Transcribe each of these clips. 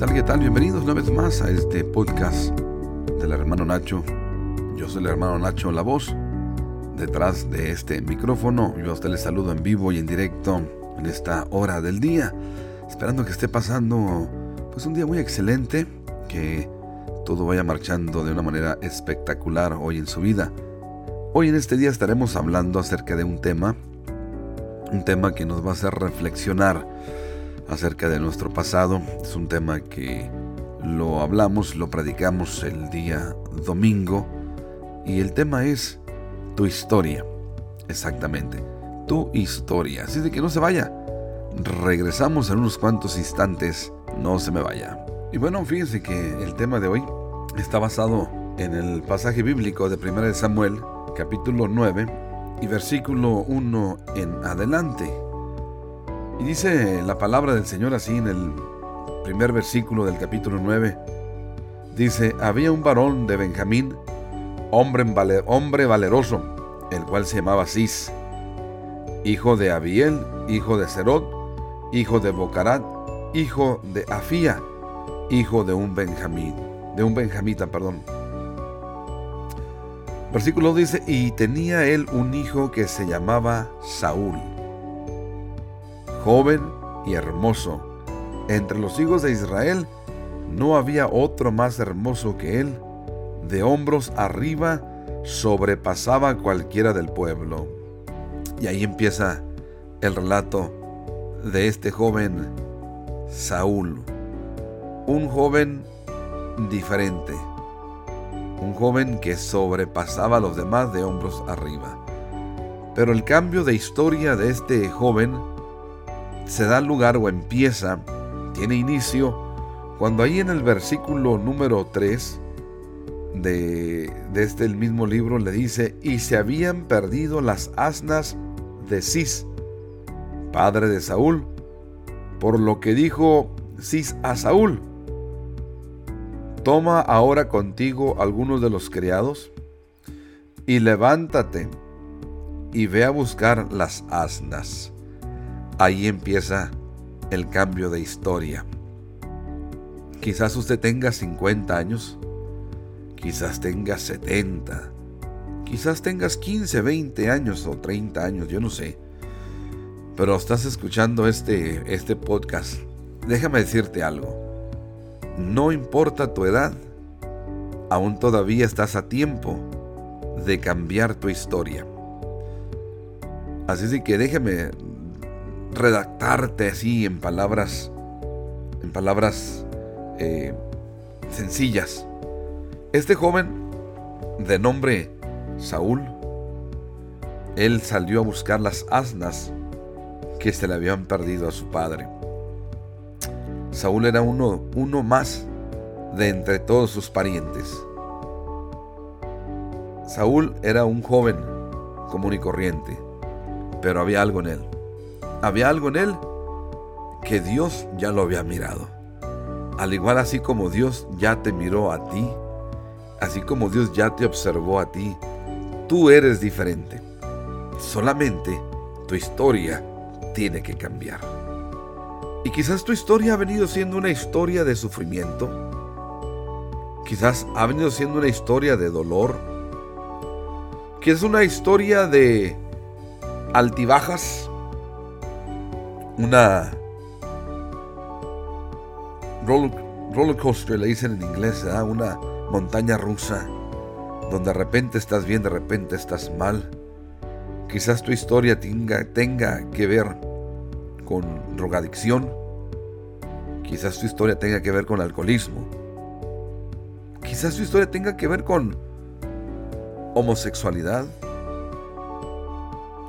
tal? ¿Qué tal? Bienvenidos una vez más a este podcast del hermano Nacho. Yo soy el hermano Nacho, la voz detrás de este micrófono. Yo a usted le saludo en vivo y en directo en esta hora del día, esperando que esté pasando pues un día muy excelente, que todo vaya marchando de una manera espectacular hoy en su vida. Hoy en este día estaremos hablando acerca de un tema, un tema que nos va a hacer reflexionar acerca de nuestro pasado. Es un tema que lo hablamos, lo predicamos el día domingo y el tema es tu historia. Exactamente, tu historia. Así de que no se vaya. Regresamos en unos cuantos instantes. No se me vaya. Y bueno, fíjense que el tema de hoy está basado en el pasaje bíblico de 1 Samuel, capítulo 9 y versículo 1 en adelante. Y dice la palabra del Señor así en el primer versículo del capítulo 9. Dice, había un varón de Benjamín, hombre, hombre valeroso, el cual se llamaba Cis, hijo de Abiel, hijo de Serot, hijo de Bocarat, hijo de Afía, hijo de un Benjamín, de un benjamita, perdón. Versículo dice, y tenía él un hijo que se llamaba Saúl joven y hermoso. Entre los hijos de Israel no había otro más hermoso que él. De hombros arriba sobrepasaba cualquiera del pueblo. Y ahí empieza el relato de este joven Saúl. Un joven diferente. Un joven que sobrepasaba a los demás de hombros arriba. Pero el cambio de historia de este joven se da lugar o empieza, tiene inicio, cuando ahí en el versículo número 3 de, este el mismo libro le dice, y se habían perdido las asnas de Cis, padre de Saúl, por lo que dijo Cis a Saúl, toma ahora contigo algunos de los criados y levántate y ve a buscar las asnas. Ahí empieza el cambio de historia. Quizás usted tenga 50 años, quizás tenga 70, quizás tengas 15, 20 años o 30 años, yo no sé. Pero estás escuchando este, este podcast. Déjame decirte algo. No importa tu edad, aún todavía estás a tiempo de cambiar tu historia. Así que déjame redactarte así en palabras, en palabras eh, sencillas. Este joven de nombre Saúl, él salió a buscar las asnas que se le habían perdido a su padre. Saúl era uno, uno más de entre todos sus parientes. Saúl era un joven común y corriente, pero había algo en él. Había algo en él que Dios ya lo había mirado. Al igual así como Dios ya te miró a ti, así como Dios ya te observó a ti, tú eres diferente. Solamente tu historia tiene que cambiar. Y quizás tu historia ha venido siendo una historia de sufrimiento. Quizás ha venido siendo una historia de dolor. Quizás una historia de altibajas una roller, coaster, le dicen en inglés, una montaña rusa, donde de repente estás bien, de repente estás mal. Quizás tu historia tenga, tenga que ver con drogadicción. Quizás tu historia tenga que ver con alcoholismo. Quizás tu historia tenga que ver con homosexualidad,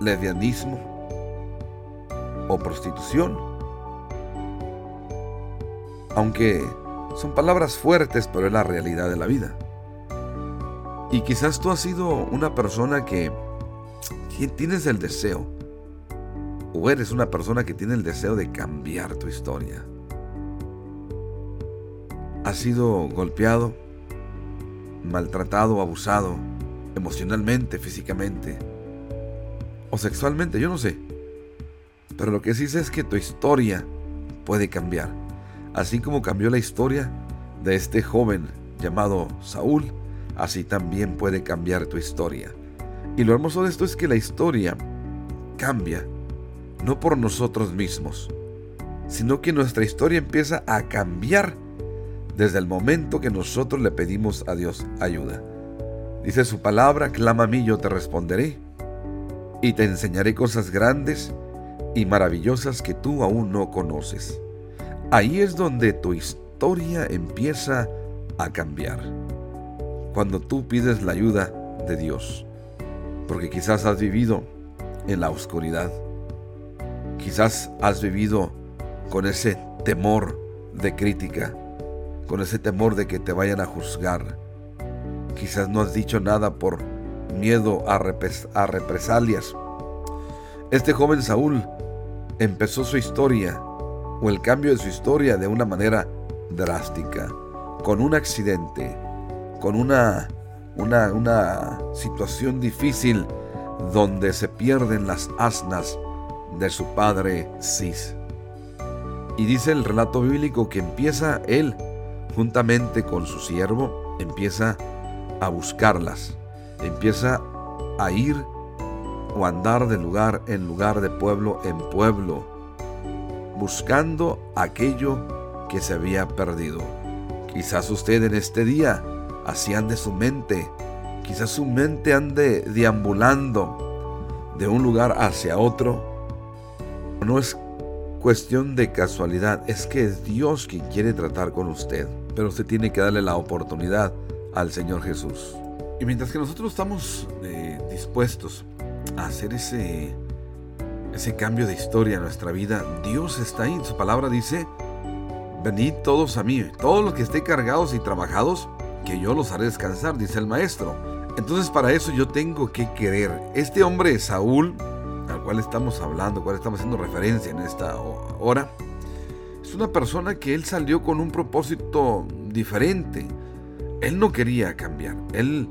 lesbianismo o prostitución. Aunque son palabras fuertes, pero es la realidad de la vida. Y quizás tú has sido una persona que, tienes el deseo, o eres una persona que tiene el deseo de cambiar tu historia. Has sido golpeado, maltratado, abusado, emocionalmente, físicamente, o sexualmente, yo no sé. Pero lo que sí sé es que tu historia puede cambiar. Así como cambió la historia de este joven llamado Saúl, así también puede cambiar tu historia. Y lo hermoso de esto es que la historia cambia, no por nosotros mismos, sino que nuestra historia empieza a cambiar desde el momento que nosotros le pedimos a Dios ayuda. Dice su palabra, clama a mí, yo te responderé, y te enseñaré cosas grandes y maravillosas que tú aún no conoces. Ahí es donde tu historia empieza a cambiar. Cuando tú pides la ayuda de Dios. Porque quizás has vivido en la oscuridad. Quizás has vivido con ese temor de crítica, con ese temor de que te vayan a juzgar. Quizás no has dicho nada por miedo a, a represalias. Este joven Saúl empezó su historia o el cambio de su historia de una manera drástica, con un accidente, con una, una, situación difícil donde se pierden las asnas de su padre Cis. Y dice el relato bíblico que empieza él, juntamente con su siervo, empieza a buscarlas, empieza a ir andar de lugar en lugar, de pueblo en pueblo, buscando aquello que se había perdido. Quizás usted en este día así ande su mente, quizás su mente ande deambulando de un lugar hacia otro. No es cuestión de casualidad, es que es Dios quien quiere tratar con usted, pero usted tiene que darle la oportunidad al Señor Jesús. Y mientras que nosotros estamos eh, dispuestos hacer ese, ese cambio de historia en nuestra vida, Dios está ahí. Su palabra dice, venid todos a mí, todos los que estén cargados y trabajados, que yo los haré descansar, dice el maestro. Entonces para eso yo tengo que querer. Este hombre Saúl, al cual estamos hablando, al cual estamos haciendo referencia en esta hora, es una persona que él salió con un propósito diferente. Él no quería cambiar. Él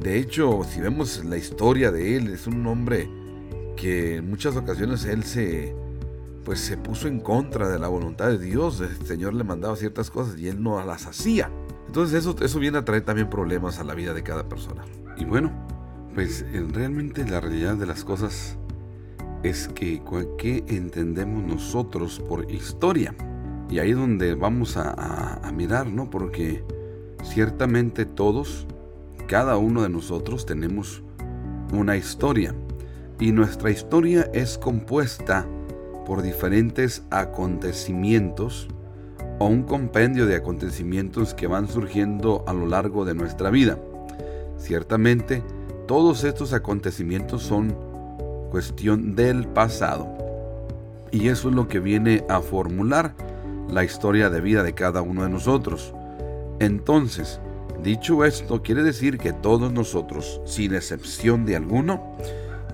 de hecho, si vemos la historia de él, es un hombre que en muchas ocasiones él se pues se puso en contra de la voluntad de Dios. El Señor le mandaba ciertas cosas y él no las hacía. Entonces eso, eso viene a traer también problemas a la vida de cada persona. Y bueno, pues realmente la realidad de las cosas es que ¿qué entendemos nosotros por historia? Y ahí es donde vamos a, a mirar, ¿no? Porque ciertamente todos cada uno de nosotros tenemos una historia y nuestra historia es compuesta por diferentes acontecimientos o un compendio de acontecimientos que van surgiendo a lo largo de nuestra vida. Ciertamente, todos estos acontecimientos son cuestión del pasado. Y eso es lo que viene a formular la historia de vida de cada uno de nosotros. Entonces, Dicho esto, quiere decir que todos nosotros, sin excepción de alguno,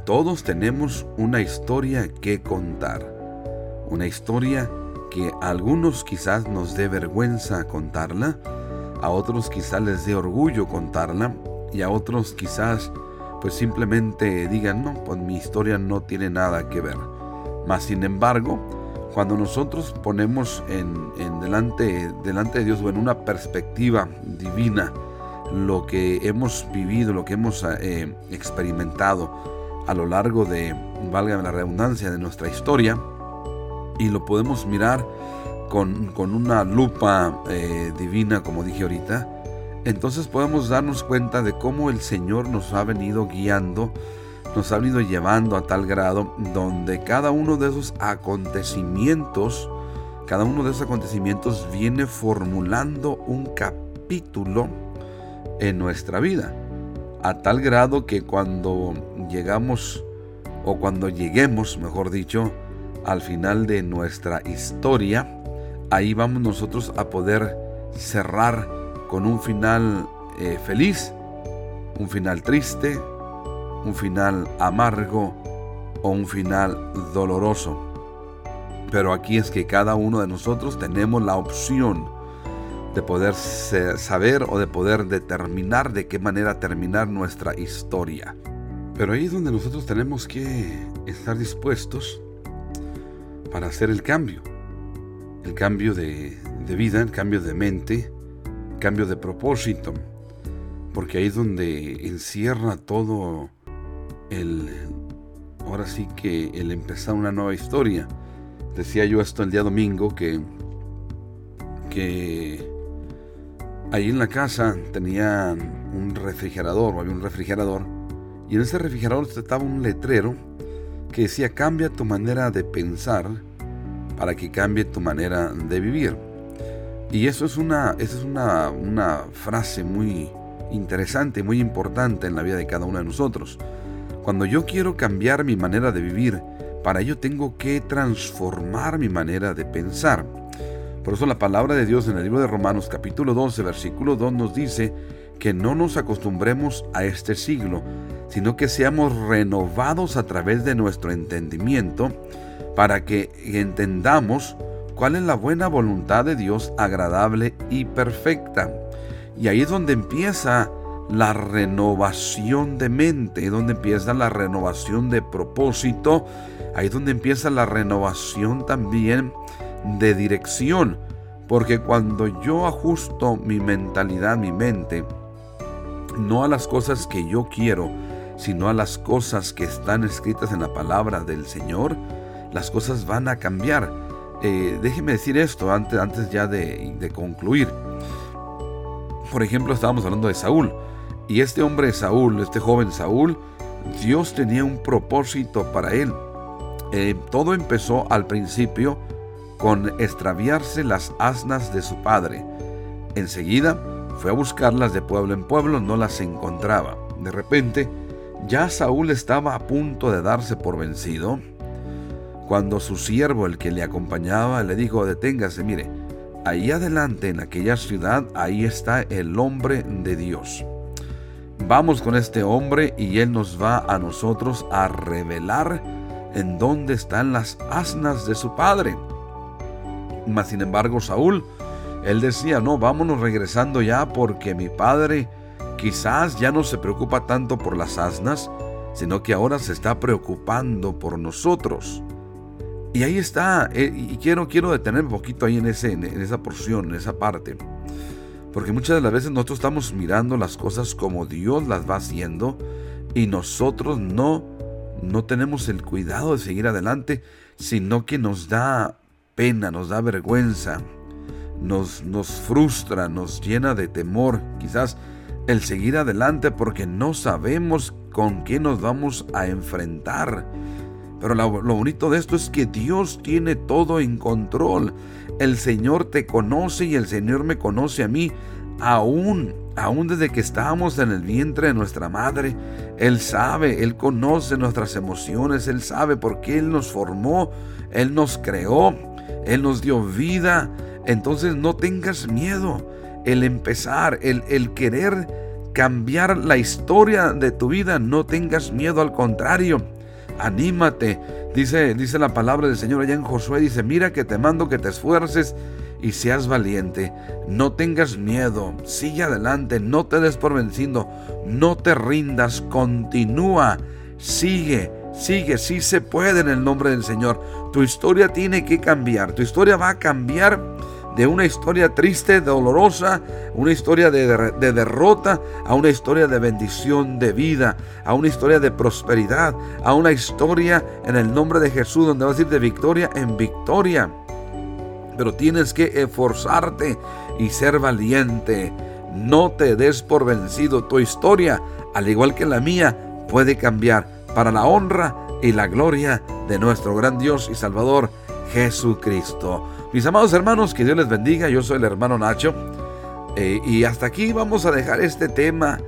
todos tenemos una historia que contar. Una historia que a algunos quizás nos dé vergüenza contarla, a otros quizás les dé orgullo contarla y a otros quizás pues simplemente digan, no, pues mi historia no tiene nada que ver. Mas sin embargo, cuando nosotros ponemos en, delante, delante de Dios o en una perspectiva divina lo que hemos vivido, lo que hemos eh, experimentado a lo largo de, valga la redundancia, de nuestra historia, y lo podemos mirar con, una lupa eh, divina, como dije ahorita, entonces podemos darnos cuenta de cómo el Señor nos ha venido guiando nos ha venido llevando a tal grado donde cada uno de esos acontecimientos, cada uno de esos acontecimientos viene formulando un capítulo en nuestra vida, a tal grado que cuando llegamos, o cuando lleguemos, mejor dicho, al final de nuestra historia, ahí vamos nosotros a poder cerrar con un final eh, feliz, un final triste, un final amargo o un final doloroso. Pero aquí es que cada uno de nosotros tenemos la opción de poder saber o de poder determinar de qué manera terminar nuestra historia. Pero ahí es donde nosotros tenemos que estar dispuestos para hacer el cambio. El cambio de, vida, cambio de mente, cambio de propósito, porque ahí es donde encierra todo el, ahora sí que el empezar una nueva historia. Decía yo esto el día domingo que, que ahí en la casa tenían un refrigerador, o había un refrigerador, y en ese refrigerador estaba un letrero que decía cambia tu manera de pensar para que cambie tu manera de vivir. Y eso es una, eso es una, una frase muy interesante, muy importante en la vida de cada uno de nosotros. Cuando yo quiero cambiar mi manera de vivir, para ello tengo que transformar mi manera de pensar. Por eso la palabra de Dios en el libro de Romanos capítulo 12, versículo 2 nos dice que no nos acostumbremos a este siglo, sino que seamos renovados a través de nuestro entendimiento para que entendamos cuál es la buena voluntad de Dios agradable y perfecta. Y ahí es donde empieza la renovación de mente, donde empieza la renovación de propósito, ahí donde empieza la renovación también de dirección. Porque cuando yo ajusto mi mentalidad, mi mente, no a las cosas que yo quiero, sino a las cosas que están escritas en la palabra del Señor, las cosas van a cambiar. Eh, déjeme decir esto antes, antes ya de, de concluir. Por ejemplo, estábamos hablando de Saúl. Y este hombre Saúl, este joven Saúl, Dios tenía un propósito para él. Eh, todo empezó al principio con extraviarse las asnas de su padre. Enseguida fue a buscarlas de pueblo en pueblo, no las encontraba. De repente, ya Saúl estaba a punto de darse por vencido, cuando su siervo, el que le acompañaba, le dijo, deténgase, mire, ahí adelante en aquella ciudad, ahí está el hombre de Dios. Vamos con este hombre y él nos va a nosotros a revelar en dónde están las asnas de su padre. Mas sin embargo Saúl, él decía, no, vámonos regresando ya porque mi padre quizás ya no se preocupa tanto por las asnas, sino que ahora se está preocupando por nosotros. Y ahí está, eh, y quiero, quiero detener un poquito ahí en, ese, en esa porción, en esa parte. Porque muchas de las veces nosotros estamos mirando las cosas como Dios las va haciendo y nosotros no, no tenemos el cuidado de seguir adelante, sino que nos da pena, nos da vergüenza, nos, nos frustra, nos llena de temor, quizás el seguir adelante porque no sabemos con qué nos vamos a enfrentar. Pero lo, lo, bonito de esto es que Dios tiene todo en control. El Señor te conoce y el Señor me conoce a mí. Aún, aún desde que estábamos en el vientre de nuestra madre, Él sabe, Él conoce nuestras emociones, Él sabe por qué Él nos formó, Él nos creó, Él nos dio vida. Entonces no tengas miedo. El empezar, el, el querer cambiar la historia de tu vida, no tengas miedo, al contrario anímate. Dice, dice la palabra del Señor allá en Josué, dice, mira que te mando que te esfuerces y seas valiente. No tengas miedo, sigue adelante, no te des por vencido, no te rindas, continúa, sigue, sigue, sí se puede en el nombre del Señor. Tu historia tiene que cambiar, tu historia va a cambiar de una historia triste, dolorosa, una historia de, derrota, a una historia de bendición, de vida, a una historia de prosperidad, a una historia en el nombre de Jesús, donde vas a ir de victoria en victoria. Pero tienes que esforzarte y ser valiente. No te des por vencido. Tu historia, al igual que la mía, puede cambiar para la honra y la gloria de nuestro gran Dios y Salvador Jesucristo. Mis amados hermanos, que Dios les bendiga. Yo soy el hermano Nacho. Eh, y hasta aquí vamos a dejar este tema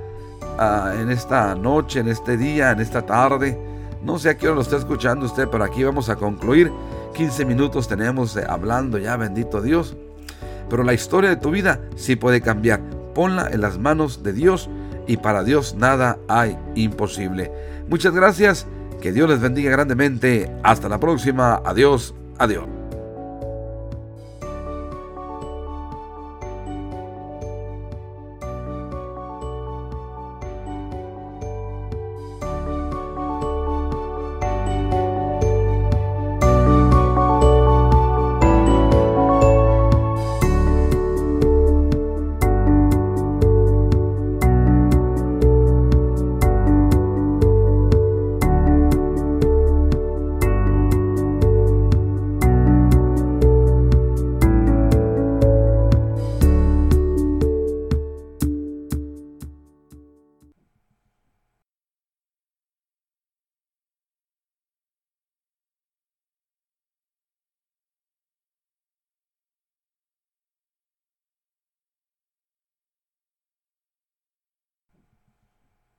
ah, en esta noche, en este día, en esta tarde. No sé a qué hora lo está escuchando usted, pero aquí vamos a concluir. 15 minutos tenemos hablando ya, bendito Dios. Pero la historia de tu vida sí puede cambiar. Ponla en las manos de Dios y para Dios nada hay imposible. Muchas gracias. Que Dios les bendiga grandemente. Hasta la próxima. Adiós. Adiós.